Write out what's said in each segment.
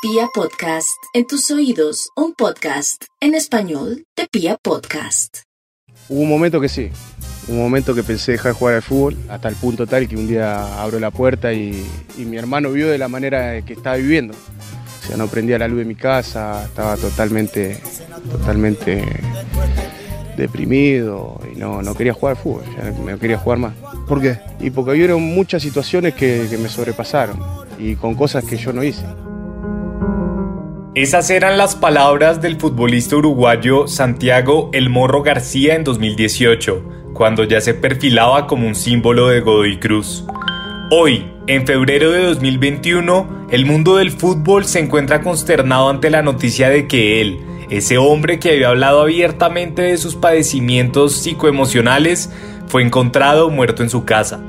Pia Podcast, en tus oídos, un podcast en español de Pia Podcast. Hubo un momento que sí, un momento que pensé dejar de jugar al fútbol, hasta el punto tal que un día abro la puerta y, y mi hermano vio de la manera que estaba viviendo. O sea, no prendía la luz de mi casa, estaba totalmente, totalmente deprimido y no, no quería jugar al fútbol, ya no quería jugar más. ¿Por qué? Y porque hubieron muchas situaciones que, que me sobrepasaron y con cosas que yo no hice. Esas eran las palabras del futbolista uruguayo Santiago El Morro García en 2018, cuando ya se perfilaba como un símbolo de Godoy Cruz. Hoy, en febrero de 2021, el mundo del fútbol se encuentra consternado ante la noticia de que él, ese hombre que había hablado abiertamente de sus padecimientos psicoemocionales, fue encontrado muerto en su casa.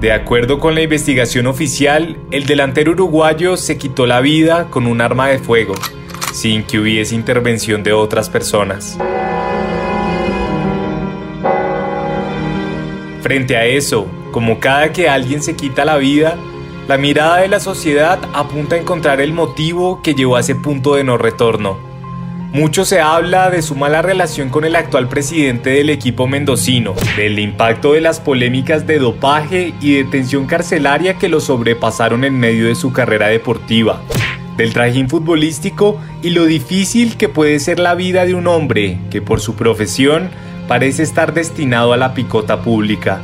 De acuerdo con la investigación oficial, el delantero uruguayo se quitó la vida con un arma de fuego, sin que hubiese intervención de otras personas. Frente a eso, como cada que alguien se quita la vida, la mirada de la sociedad apunta a encontrar el motivo que llevó a ese punto de no retorno. Mucho se habla de su mala relación con el actual presidente del equipo mendocino, del impacto de las polémicas de dopaje y detención carcelaria que lo sobrepasaron en medio de su carrera deportiva, del trajín futbolístico y lo difícil que puede ser la vida de un hombre que por su profesión parece estar destinado a la picota pública.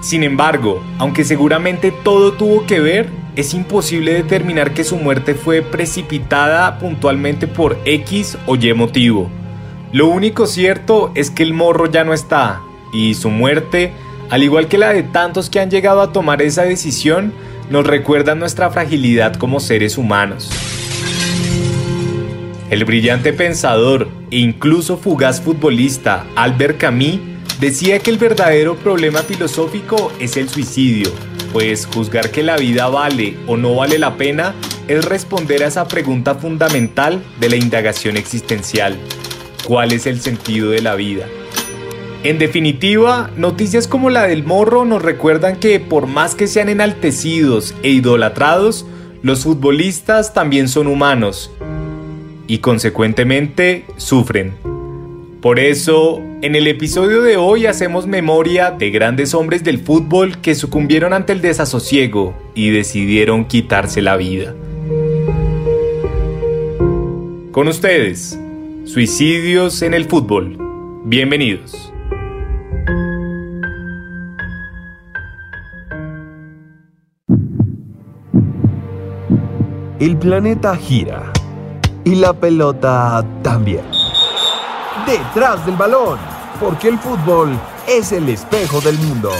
Sin embargo, aunque seguramente todo tuvo que ver, es imposible determinar que su muerte fue precipitada puntualmente por X o Y motivo. Lo único cierto es que el morro ya no está, y su muerte, al igual que la de tantos que han llegado a tomar esa decisión, nos recuerda nuestra fragilidad como seres humanos. El brillante pensador e incluso fugaz futbolista Albert Camus decía que el verdadero problema filosófico es el suicidio, pues juzgar que la vida vale o no vale la pena es responder a esa pregunta fundamental de la indagación existencial. ¿Cuál es el sentido de la vida? En definitiva, noticias como la del morro nos recuerdan que por más que sean enaltecidos e idolatrados, los futbolistas también son humanos y consecuentemente sufren. Por eso, en el episodio de hoy hacemos memoria de grandes hombres del fútbol que sucumbieron ante el desasosiego y decidieron quitarse la vida. Con ustedes, suicidios en el fútbol. Bienvenidos. El planeta gira y la pelota también detrás del balón, porque el fútbol es el espejo del mundo.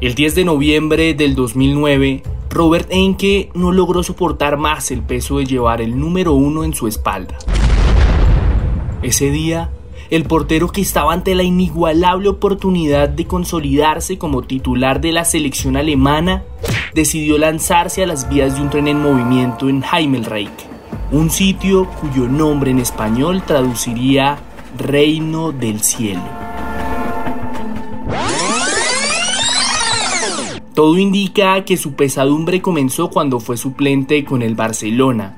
El 10 de noviembre del 2009, Robert Enke no logró soportar más el peso de llevar el número uno en su espalda. Ese día, el portero que estaba ante la inigualable oportunidad de consolidarse como titular de la selección alemana, decidió lanzarse a las vías de un tren en movimiento en Heimelreich un sitio cuyo nombre en español traduciría Reino del Cielo. Todo indica que su pesadumbre comenzó cuando fue suplente con el Barcelona.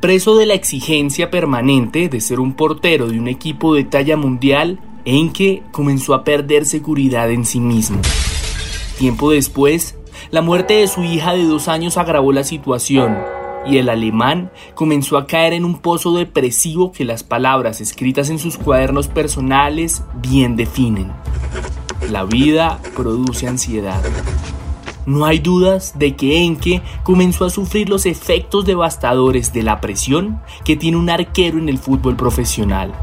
Preso de la exigencia permanente de ser un portero de un equipo de talla mundial, en que comenzó a perder seguridad en sí mismo. Tiempo después, la muerte de su hija de dos años agravó la situación y el alemán comenzó a caer en un pozo depresivo que las palabras escritas en sus cuadernos personales bien definen. La vida produce ansiedad. No hay dudas de que Enke comenzó a sufrir los efectos devastadores de la presión que tiene un arquero en el fútbol profesional.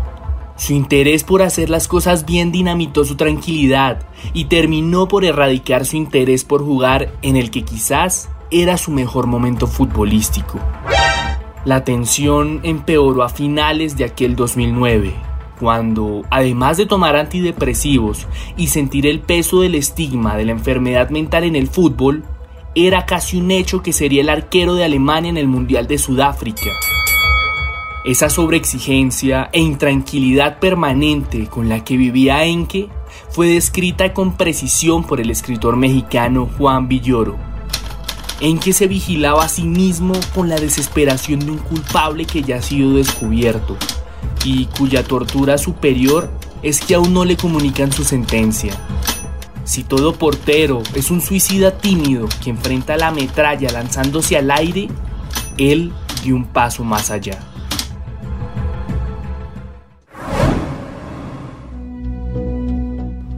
Su interés por hacer las cosas bien dinamitó su tranquilidad y terminó por erradicar su interés por jugar en el que quizás era su mejor momento futbolístico. La tensión empeoró a finales de aquel 2009, cuando, además de tomar antidepresivos y sentir el peso del estigma de la enfermedad mental en el fútbol, era casi un hecho que sería el arquero de Alemania en el Mundial de Sudáfrica. Esa sobreexigencia e intranquilidad permanente con la que vivía Enke fue descrita con precisión por el escritor mexicano Juan Villoro en que se vigilaba a sí mismo con la desesperación de un culpable que ya ha sido descubierto y cuya tortura superior es que aún no le comunican su sentencia. Si todo portero es un suicida tímido que enfrenta la metralla lanzándose al aire, él dio un paso más allá.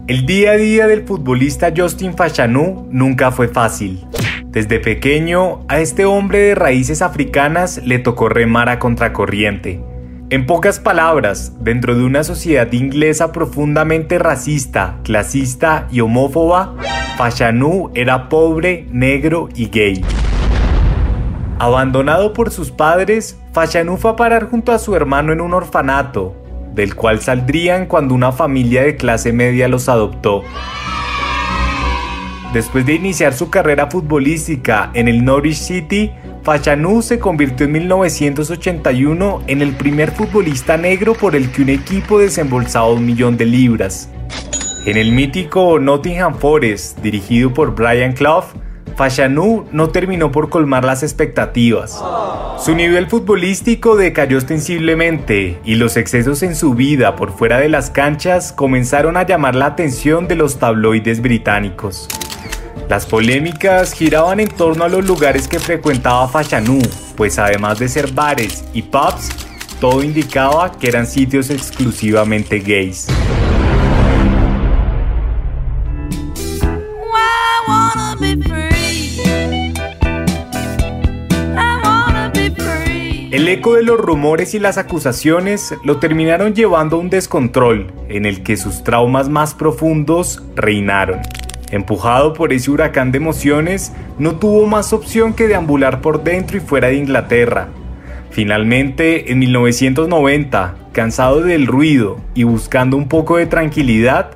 El día a día del futbolista Justin Fashanu nunca fue fácil. Desde pequeño, a este hombre de raíces africanas le tocó remar a contracorriente. En pocas palabras, dentro de una sociedad inglesa profundamente racista, clasista y homófoba, Fashanu era pobre, negro y gay. Abandonado por sus padres, Fashanu fue a parar junto a su hermano en un orfanato, del cual saldrían cuando una familia de clase media los adoptó. Después de iniciar su carrera futbolística en el Norwich City, Fashanu se convirtió en 1981 en el primer futbolista negro por el que un equipo desembolsaba un millón de libras. En el mítico Nottingham Forest, dirigido por Brian Clough, Fashanu no terminó por colmar las expectativas. Su nivel futbolístico decayó ostensiblemente y los excesos en su vida por fuera de las canchas comenzaron a llamar la atención de los tabloides británicos. Las polémicas giraban en torno a los lugares que frecuentaba Fashanu, pues además de ser bares y pubs, todo indicaba que eran sitios exclusivamente gays. El eco de los rumores y las acusaciones lo terminaron llevando a un descontrol en el que sus traumas más profundos reinaron. Empujado por ese huracán de emociones, no tuvo más opción que deambular por dentro y fuera de Inglaterra. Finalmente, en 1990, cansado del ruido y buscando un poco de tranquilidad,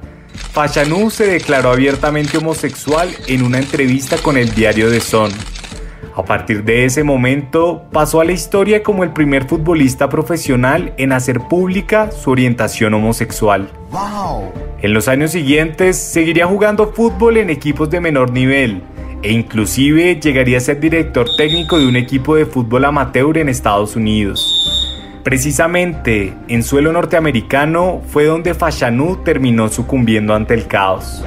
Fashanu se declaró abiertamente homosexual en una entrevista con el diario The Sun. A partir de ese momento pasó a la historia como el primer futbolista profesional en hacer pública su orientación homosexual. En los años siguientes seguiría jugando fútbol en equipos de menor nivel e inclusive llegaría a ser director técnico de un equipo de fútbol amateur en Estados Unidos. Precisamente en suelo norteamericano fue donde Fashanu terminó sucumbiendo ante el caos.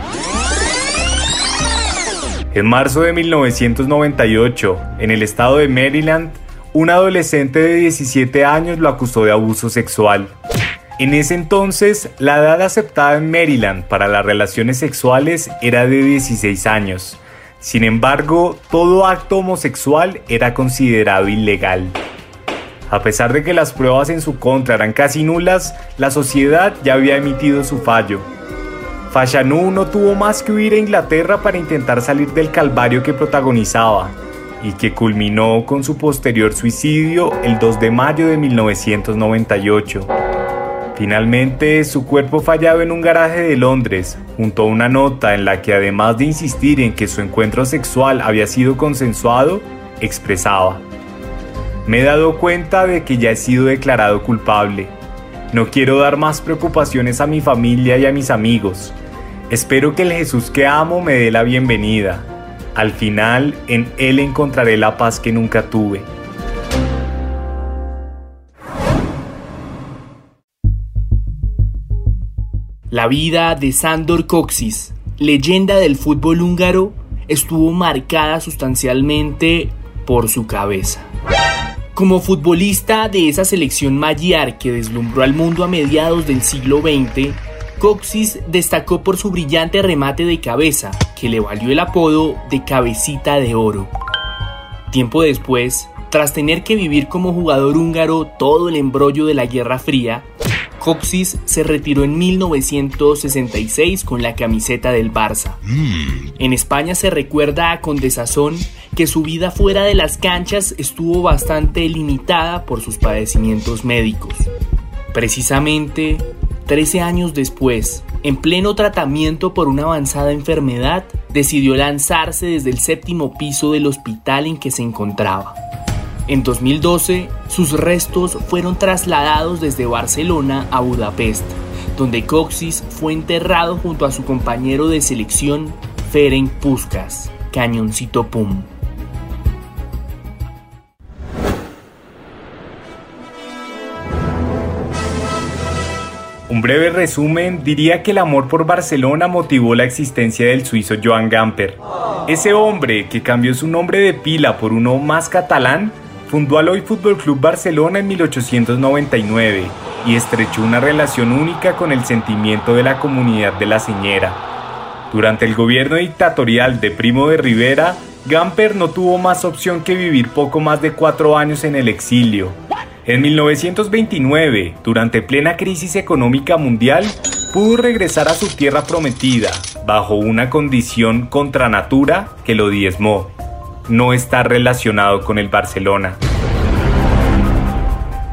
En marzo de 1998, en el estado de Maryland, un adolescente de 17 años lo acusó de abuso sexual. En ese entonces, la edad aceptada en Maryland para las relaciones sexuales era de 16 años. Sin embargo, todo acto homosexual era considerado ilegal. A pesar de que las pruebas en su contra eran casi nulas, la sociedad ya había emitido su fallo. Fashanu no tuvo más que huir a Inglaterra para intentar salir del calvario que protagonizaba y que culminó con su posterior suicidio el 2 de mayo de 1998. Finalmente, su cuerpo fallado en un garaje de Londres, junto a una nota en la que además de insistir en que su encuentro sexual había sido consensuado, expresaba, Me he dado cuenta de que ya he sido declarado culpable. No quiero dar más preocupaciones a mi familia y a mis amigos. Espero que el Jesús que amo me dé la bienvenida. Al final, en Él encontraré la paz que nunca tuve. La vida de Sandor Kocsis, leyenda del fútbol húngaro, estuvo marcada sustancialmente por su cabeza. Como futbolista de esa selección magiar que deslumbró al mundo a mediados del siglo XX, Coxis destacó por su brillante remate de cabeza, que le valió el apodo de cabecita de oro. Tiempo después, tras tener que vivir como jugador húngaro todo el embrollo de la Guerra Fría, Coxis se retiró en 1966 con la camiseta del Barça. En España se recuerda con desazón que su vida fuera de las canchas estuvo bastante limitada por sus padecimientos médicos. Precisamente, 13 años después, en pleno tratamiento por una avanzada enfermedad, decidió lanzarse desde el séptimo piso del hospital en que se encontraba. En 2012, sus restos fueron trasladados desde Barcelona a Budapest, donde Coxis fue enterrado junto a su compañero de selección, Ferenc Puskas, Cañoncito Pum. Un breve resumen diría que el amor por Barcelona motivó la existencia del suizo Joan Gamper. Ese hombre que cambió su nombre de pila por uno más catalán fundó al hoy Fútbol Club Barcelona en 1899 y estrechó una relación única con el sentimiento de la comunidad de la Señera. Durante el gobierno dictatorial de Primo de Rivera, Gamper no tuvo más opción que vivir poco más de cuatro años en el exilio. En 1929, durante plena crisis económica mundial, pudo regresar a su tierra prometida, bajo una condición contra natura que lo diezmó. No está relacionado con el Barcelona.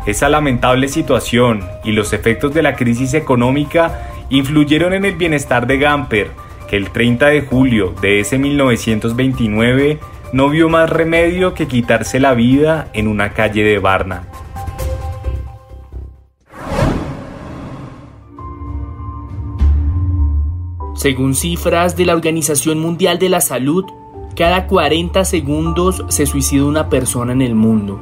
Esa lamentable situación y los efectos de la crisis económica influyeron en el bienestar de Gamper, que el 30 de julio de ese 1929 no vio más remedio que quitarse la vida en una calle de Varna. Según cifras de la Organización Mundial de la Salud, cada 40 segundos se suicida una persona en el mundo.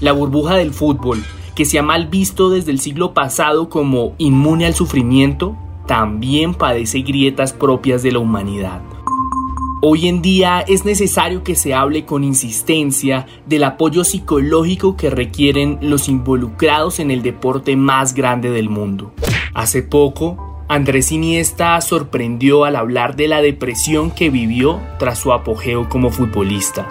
La burbuja del fútbol, que se ha mal visto desde el siglo pasado como inmune al sufrimiento, también padece grietas propias de la humanidad. Hoy en día es necesario que se hable con insistencia del apoyo psicológico que requieren los involucrados en el deporte más grande del mundo. Hace poco, Andrés Iniesta sorprendió al hablar de la depresión que vivió tras su apogeo como futbolista.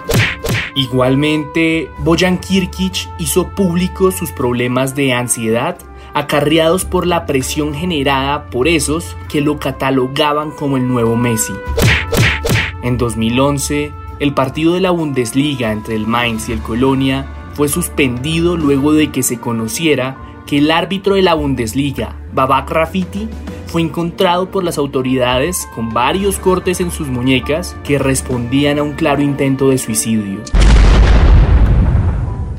Igualmente, Bojan Kirkic hizo público sus problemas de ansiedad acarreados por la presión generada por esos que lo catalogaban como el nuevo Messi. En 2011, el partido de la Bundesliga entre el Mainz y el Colonia fue suspendido luego de que se conociera que el árbitro de la Bundesliga, Babak Rafiti, fue encontrado por las autoridades con varios cortes en sus muñecas que respondían a un claro intento de suicidio.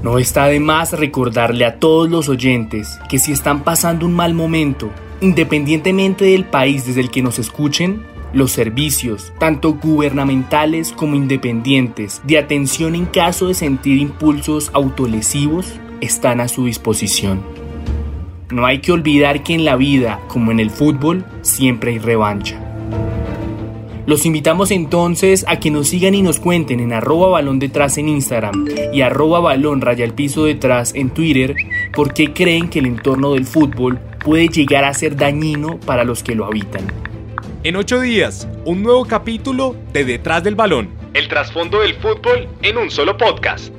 No está de más recordarle a todos los oyentes que si están pasando un mal momento, independientemente del país desde el que nos escuchen, los servicios, tanto gubernamentales como independientes, de atención en caso de sentir impulsos autolesivos, están a su disposición. No hay que olvidar que en la vida, como en el fútbol, siempre hay revancha. Los invitamos entonces a que nos sigan y nos cuenten en arroba balón detrás en Instagram y arroba balón raya el piso detrás en Twitter por qué creen que el entorno del fútbol puede llegar a ser dañino para los que lo habitan. En ocho días, un nuevo capítulo de Detrás del Balón. El trasfondo del fútbol en un solo podcast.